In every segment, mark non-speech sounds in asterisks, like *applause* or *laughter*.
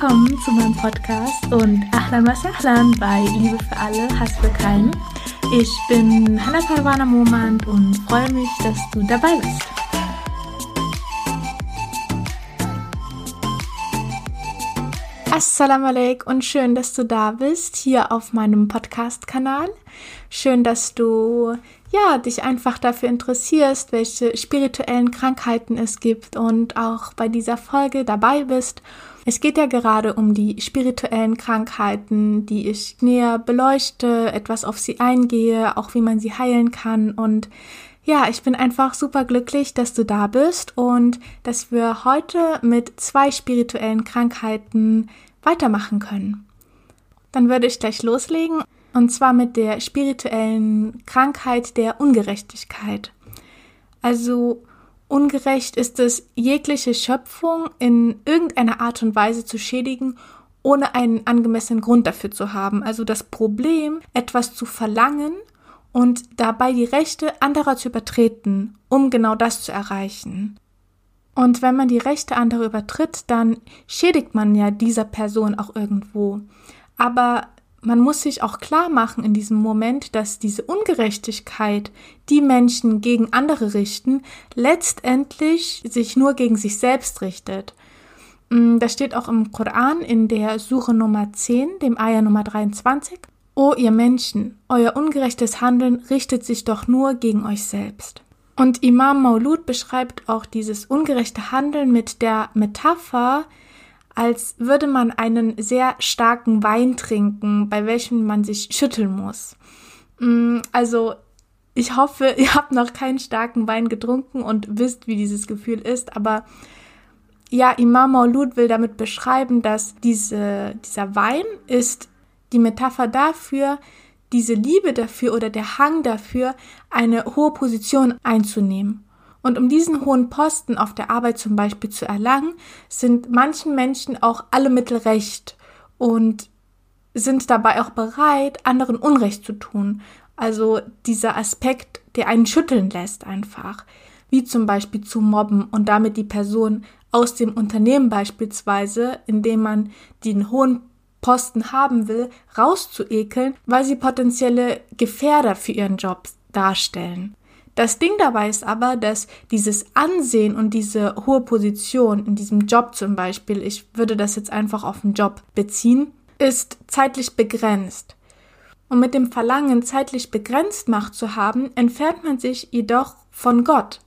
Willkommen zu meinem Podcast und Ahlan was Ahlan bei Liebe für alle, Hass für keinen. Ich bin Hannah Parwana Momand und freue mich, dass du dabei bist. Assalamu alaikum und schön, dass du da bist, hier auf meinem Podcast-Kanal. Schön, dass du ja, dich einfach dafür interessierst, welche spirituellen Krankheiten es gibt und auch bei dieser Folge dabei bist. Es geht ja gerade um die spirituellen Krankheiten, die ich näher beleuchte, etwas auf sie eingehe, auch wie man sie heilen kann und ja, ich bin einfach super glücklich, dass du da bist und dass wir heute mit zwei spirituellen Krankheiten weitermachen können. Dann würde ich gleich loslegen und zwar mit der spirituellen Krankheit der Ungerechtigkeit. Also ungerecht ist es, jegliche Schöpfung in irgendeiner Art und Weise zu schädigen, ohne einen angemessenen Grund dafür zu haben. Also das Problem, etwas zu verlangen und dabei die Rechte anderer zu übertreten, um genau das zu erreichen. Und wenn man die Rechte anderer übertritt, dann schädigt man ja dieser Person auch irgendwo. Aber man muss sich auch klar machen in diesem Moment, dass diese Ungerechtigkeit, die Menschen gegen andere richten, letztendlich sich nur gegen sich selbst richtet. Mm, das steht auch im Koran in der Suche Nummer 10, dem Ayah Nummer 23. O ihr Menschen, euer ungerechtes Handeln richtet sich doch nur gegen euch selbst. Und Imam Maulud beschreibt auch dieses ungerechte Handeln mit der Metapher, als würde man einen sehr starken Wein trinken, bei welchem man sich schütteln muss. Mm, also ich hoffe, *laughs* ihr habt noch keinen starken Wein getrunken und wisst, wie dieses Gefühl ist, aber ja, Imam Maulud will damit beschreiben, dass diese, dieser Wein ist die Metapher dafür, diese Liebe dafür oder der Hang dafür, eine hohe Position einzunehmen. Und um diesen hohen Posten auf der Arbeit zum Beispiel zu erlangen, sind manchen Menschen auch alle Mittel recht und sind dabei auch bereit, anderen Unrecht zu tun. Also dieser Aspekt, der einen schütteln lässt einfach, wie zum Beispiel zu mobben und damit die Person aus dem Unternehmen beispielsweise, indem man den hohen Posten haben will, rauszuekeln, weil sie potenzielle Gefährder für ihren Job darstellen. Das Ding dabei ist aber, dass dieses Ansehen und diese hohe Position in diesem Job zum Beispiel, ich würde das jetzt einfach auf den Job beziehen, ist zeitlich begrenzt. Und mit dem Verlangen, zeitlich begrenzt Macht zu haben, entfernt man sich jedoch von Gott.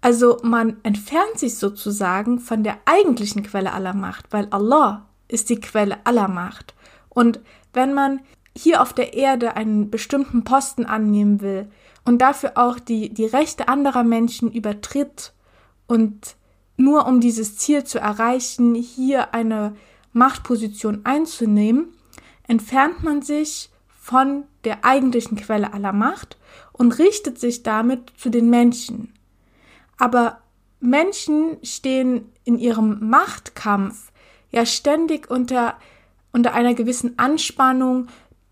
Also man entfernt sich sozusagen von der eigentlichen Quelle aller Macht, weil Allah ist die Quelle aller Macht. Und wenn man hier auf der Erde einen bestimmten Posten annehmen will, und dafür auch die, die Rechte anderer Menschen übertritt und nur um dieses Ziel zu erreichen, hier eine Machtposition einzunehmen, entfernt man sich von der eigentlichen Quelle aller Macht und richtet sich damit zu den Menschen. Aber Menschen stehen in ihrem Machtkampf ja ständig unter, unter einer gewissen Anspannung,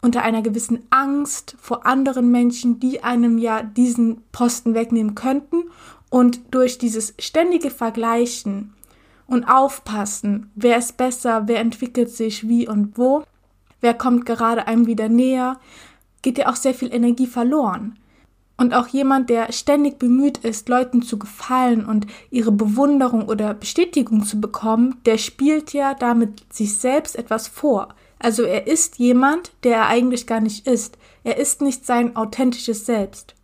unter einer gewissen Angst vor anderen Menschen, die einem ja diesen Posten wegnehmen könnten. Und durch dieses ständige Vergleichen und Aufpassen, wer ist besser, wer entwickelt sich wie und wo, wer kommt gerade einem wieder näher, geht ja auch sehr viel Energie verloren. Und auch jemand, der ständig bemüht ist, Leuten zu gefallen und ihre Bewunderung oder Bestätigung zu bekommen, der spielt ja damit sich selbst etwas vor. Also er ist jemand, der er eigentlich gar nicht ist. Er ist nicht sein authentisches Selbst.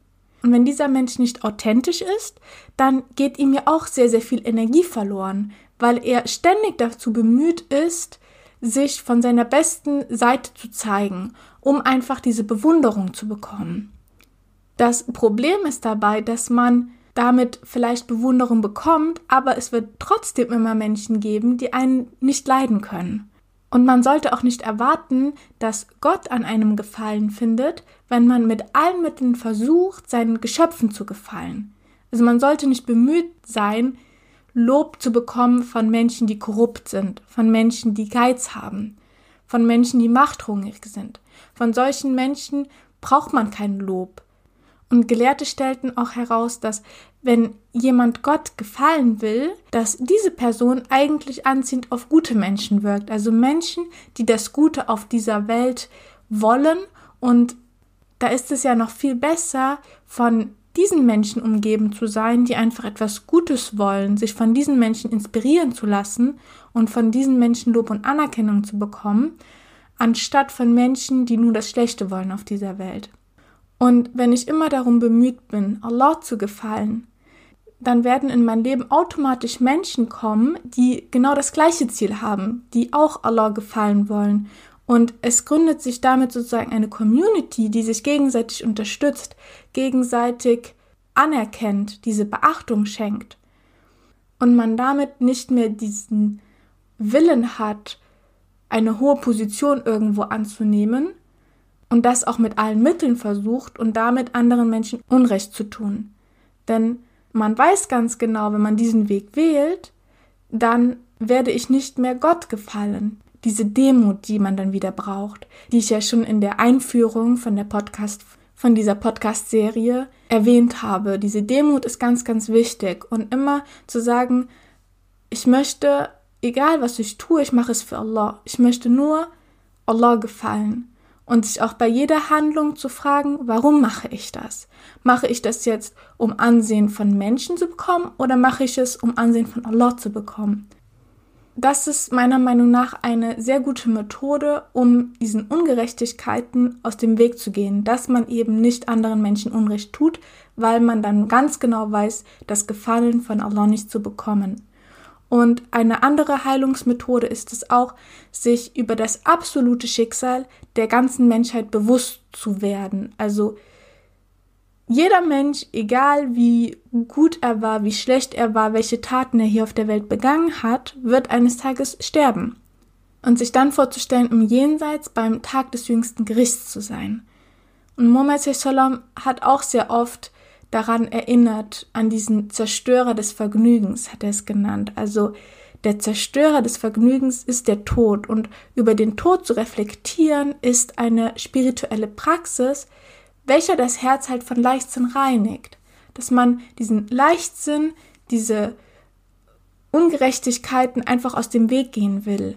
Und wenn dieser Mensch nicht authentisch ist, dann geht ihm ja auch sehr, sehr viel Energie verloren, weil er ständig dazu bemüht ist, sich von seiner besten Seite zu zeigen, um einfach diese Bewunderung zu bekommen. Das Problem ist dabei, dass man damit vielleicht Bewunderung bekommt, aber es wird trotzdem immer Menschen geben, die einen nicht leiden können. Und man sollte auch nicht erwarten, dass Gott an einem Gefallen findet, wenn man mit allen Mitteln versucht, seinen Geschöpfen zu gefallen. Also man sollte nicht bemüht sein, Lob zu bekommen von Menschen, die korrupt sind, von Menschen, die Geiz haben, von Menschen, die machthungrig sind. Von solchen Menschen braucht man kein Lob. Und Gelehrte stellten auch heraus, dass wenn jemand Gott gefallen will, dass diese Person eigentlich anziehend auf gute Menschen wirkt. Also Menschen, die das Gute auf dieser Welt wollen. Und da ist es ja noch viel besser, von diesen Menschen umgeben zu sein, die einfach etwas Gutes wollen, sich von diesen Menschen inspirieren zu lassen und von diesen Menschen Lob und Anerkennung zu bekommen, anstatt von Menschen, die nur das Schlechte wollen auf dieser Welt. Und wenn ich immer darum bemüht bin, Allah zu gefallen, dann werden in mein Leben automatisch Menschen kommen, die genau das gleiche Ziel haben, die auch Allah gefallen wollen. Und es gründet sich damit sozusagen eine Community, die sich gegenseitig unterstützt, gegenseitig anerkennt, diese Beachtung schenkt. Und man damit nicht mehr diesen Willen hat, eine hohe Position irgendwo anzunehmen, und das auch mit allen Mitteln versucht und damit anderen Menschen Unrecht zu tun. Denn man weiß ganz genau, wenn man diesen Weg wählt, dann werde ich nicht mehr Gott gefallen. Diese Demut, die man dann wieder braucht, die ich ja schon in der Einführung von der Podcast, von dieser Podcast-Serie erwähnt habe. Diese Demut ist ganz, ganz wichtig und immer zu sagen, ich möchte, egal was ich tue, ich mache es für Allah. Ich möchte nur Allah gefallen und sich auch bei jeder Handlung zu fragen, warum mache ich das? Mache ich das jetzt, um Ansehen von Menschen zu bekommen oder mache ich es, um Ansehen von Allah zu bekommen? Das ist meiner Meinung nach eine sehr gute Methode, um diesen Ungerechtigkeiten aus dem Weg zu gehen, dass man eben nicht anderen Menschen Unrecht tut, weil man dann ganz genau weiß, das Gefallen von Allah nicht zu bekommen. Und eine andere Heilungsmethode ist es auch, sich über das absolute Schicksal der ganzen Menschheit bewusst zu werden. Also jeder Mensch, egal wie gut er war, wie schlecht er war, welche Taten er hier auf der Welt begangen hat, wird eines Tages sterben. Und sich dann vorzustellen, im Jenseits beim Tag des jüngsten Gerichts zu sein. Und Muhammad hat auch sehr oft daran erinnert, an diesen Zerstörer des Vergnügens, hat er es genannt. Also der Zerstörer des Vergnügens ist der Tod und über den Tod zu reflektieren ist eine spirituelle Praxis, welcher das Herz halt von Leichtsinn reinigt. Dass man diesen Leichtsinn, diese Ungerechtigkeiten einfach aus dem Weg gehen will.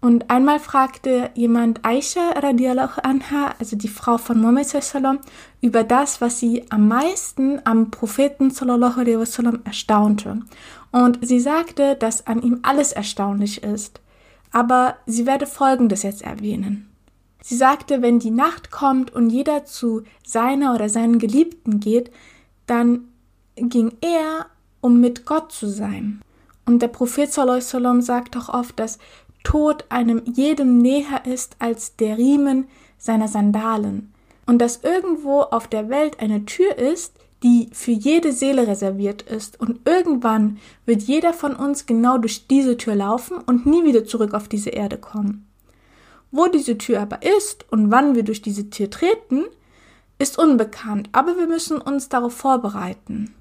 Und einmal fragte jemand Aisha radiallahu anha, also die Frau von Muhammad sallam, über das, was sie am meisten am Propheten sallallahu alaihi wasallam erstaunte. Und sie sagte, dass an ihm alles erstaunlich ist. Aber sie werde Folgendes jetzt erwähnen. Sie sagte, wenn die Nacht kommt und jeder zu seiner oder seinen Geliebten geht, dann ging er, um mit Gott zu sein. Und der Prophet sallallahu alaihi wasallam sagt auch oft, dass Tod einem jedem näher ist als der Riemen seiner Sandalen und dass irgendwo auf der Welt eine Tür ist, die für jede Seele reserviert ist und irgendwann wird jeder von uns genau durch diese Tür laufen und nie wieder zurück auf diese Erde kommen. Wo diese Tür aber ist und wann wir durch diese Tür treten, ist unbekannt, aber wir müssen uns darauf vorbereiten.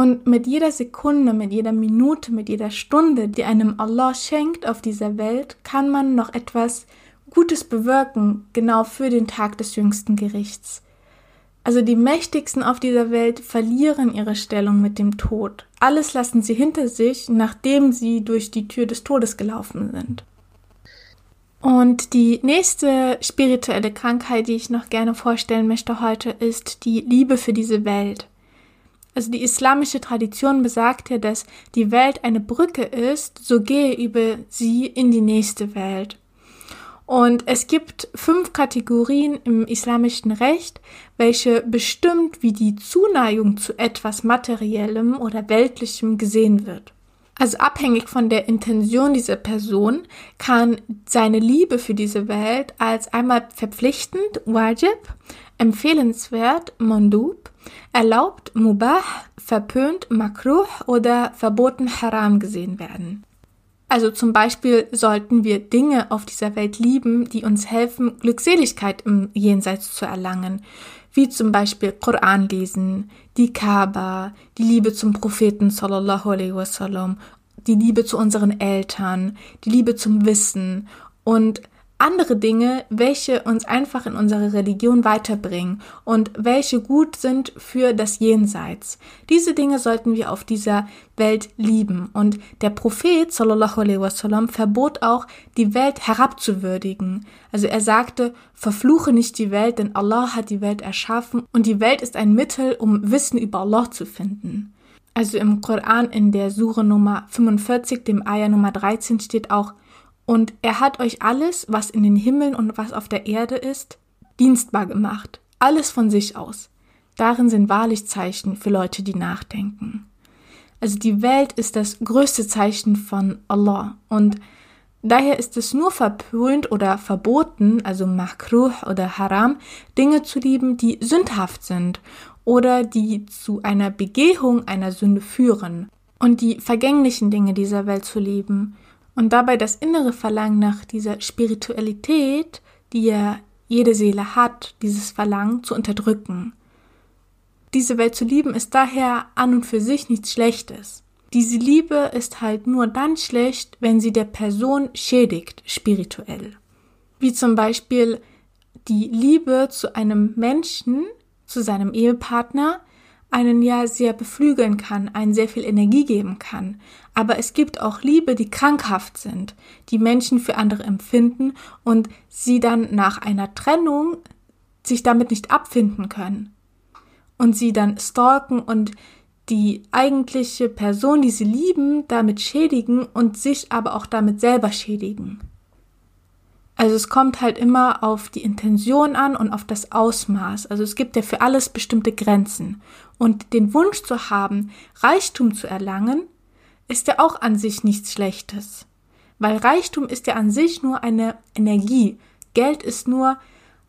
Und mit jeder Sekunde, mit jeder Minute, mit jeder Stunde, die einem Allah schenkt auf dieser Welt, kann man noch etwas Gutes bewirken, genau für den Tag des jüngsten Gerichts. Also die Mächtigsten auf dieser Welt verlieren ihre Stellung mit dem Tod. Alles lassen sie hinter sich, nachdem sie durch die Tür des Todes gelaufen sind. Und die nächste spirituelle Krankheit, die ich noch gerne vorstellen möchte heute, ist die Liebe für diese Welt. Also die islamische Tradition besagt ja, dass die Welt eine Brücke ist, so gehe über sie in die nächste Welt. Und es gibt fünf Kategorien im islamischen Recht, welche bestimmt, wie die Zuneigung zu etwas Materiellem oder Weltlichem gesehen wird. Also abhängig von der Intention dieser Person kann seine Liebe für diese Welt als einmal verpflichtend, wajib, empfehlenswert, mandub, erlaubt, mubah, verpönt, makruh oder verboten, haram gesehen werden. Also zum Beispiel sollten wir Dinge auf dieser Welt lieben, die uns helfen, Glückseligkeit im Jenseits zu erlangen, wie zum Beispiel Koran lesen, die Kaaba, die Liebe zum Propheten sallallahu alaihi wasallam, die Liebe zu unseren Eltern, die Liebe zum Wissen und andere Dinge, welche uns einfach in unsere Religion weiterbringen und welche gut sind für das Jenseits. Diese Dinge sollten wir auf dieser Welt lieben. Und der Prophet sallallahu alaihi wasallam verbot auch, die Welt herabzuwürdigen. Also er sagte, verfluche nicht die Welt, denn Allah hat die Welt erschaffen und die Welt ist ein Mittel, um Wissen über Allah zu finden. Also im Koran in der Sure Nummer 45, dem Ayah Nummer 13 steht auch, und er hat euch alles, was in den Himmeln und was auf der Erde ist, dienstbar gemacht. Alles von sich aus. Darin sind wahrlich Zeichen für Leute, die nachdenken. Also die Welt ist das größte Zeichen von Allah und daher ist es nur verpönt oder verboten, also makruh oder haram, Dinge zu lieben, die sündhaft sind oder die zu einer Begehung einer Sünde führen und die vergänglichen Dinge dieser Welt zu lieben und dabei das innere Verlangen nach dieser Spiritualität, die ja jede Seele hat, dieses Verlangen zu unterdrücken. Diese Welt zu lieben ist daher an und für sich nichts Schlechtes. Diese Liebe ist halt nur dann schlecht, wenn sie der Person schädigt, spirituell. Wie zum Beispiel die Liebe zu einem Menschen, zu seinem Ehepartner, einen ja sehr beflügeln kann, einen sehr viel Energie geben kann. Aber es gibt auch Liebe, die krankhaft sind, die Menschen für andere empfinden und sie dann nach einer Trennung sich damit nicht abfinden können. Und sie dann stalken und die eigentliche Person, die sie lieben, damit schädigen und sich aber auch damit selber schädigen. Also es kommt halt immer auf die Intention an und auf das Ausmaß. Also es gibt ja für alles bestimmte Grenzen. Und den Wunsch zu haben, Reichtum zu erlangen, ist ja auch an sich nichts Schlechtes. Weil Reichtum ist ja an sich nur eine Energie. Geld ist nur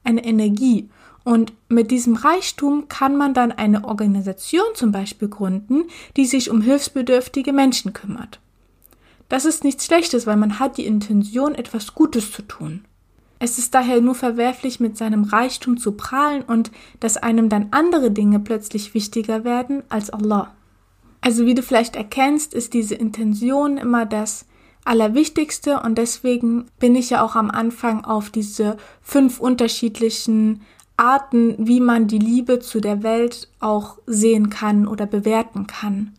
eine Energie. Und mit diesem Reichtum kann man dann eine Organisation zum Beispiel gründen, die sich um hilfsbedürftige Menschen kümmert. Das ist nichts Schlechtes, weil man hat die Intention, etwas Gutes zu tun. Es ist daher nur verwerflich, mit seinem Reichtum zu prahlen und dass einem dann andere Dinge plötzlich wichtiger werden als Allah. Also wie du vielleicht erkennst, ist diese Intention immer das Allerwichtigste und deswegen bin ich ja auch am Anfang auf diese fünf unterschiedlichen Arten, wie man die Liebe zu der Welt auch sehen kann oder bewerten kann.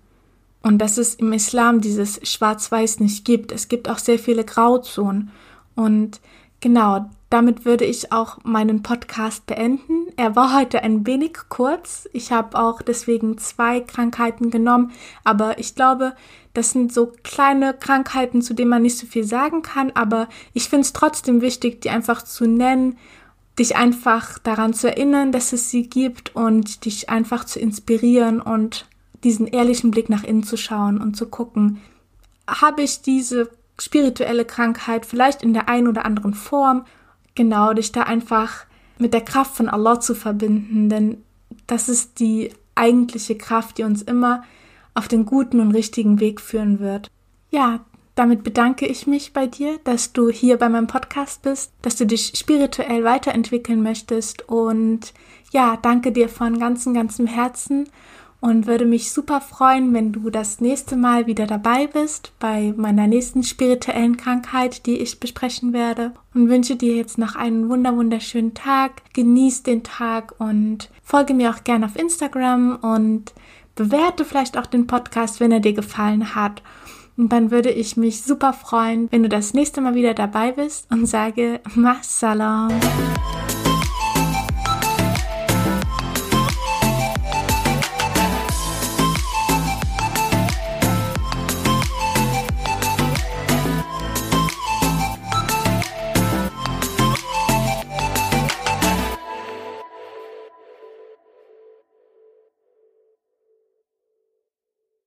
Und dass es im Islam dieses Schwarz-Weiß nicht gibt. Es gibt auch sehr viele Grauzonen. Und genau, damit würde ich auch meinen Podcast beenden. Er war heute ein wenig kurz. Ich habe auch deswegen zwei Krankheiten genommen. Aber ich glaube, das sind so kleine Krankheiten, zu denen man nicht so viel sagen kann. Aber ich finde es trotzdem wichtig, die einfach zu nennen dich einfach daran zu erinnern, dass es sie gibt und dich einfach zu inspirieren und diesen ehrlichen Blick nach innen zu schauen und zu gucken, habe ich diese spirituelle Krankheit vielleicht in der einen oder anderen Form, genau, dich da einfach mit der Kraft von Allah zu verbinden, denn das ist die eigentliche Kraft, die uns immer auf den guten und richtigen Weg führen wird. Ja, damit bedanke ich mich bei dir, dass du hier bei meinem Podcast bist, dass du dich spirituell weiterentwickeln möchtest. Und ja, danke dir von ganzem, ganzem Herzen und würde mich super freuen, wenn du das nächste Mal wieder dabei bist bei meiner nächsten spirituellen Krankheit, die ich besprechen werde und wünsche dir jetzt noch einen wunder wunderschönen Tag. Genieß den Tag und folge mir auch gerne auf Instagram und bewerte vielleicht auch den Podcast, wenn er dir gefallen hat. Und dann würde ich mich super freuen, wenn du das nächste Mal wieder dabei bist und sage Massalam.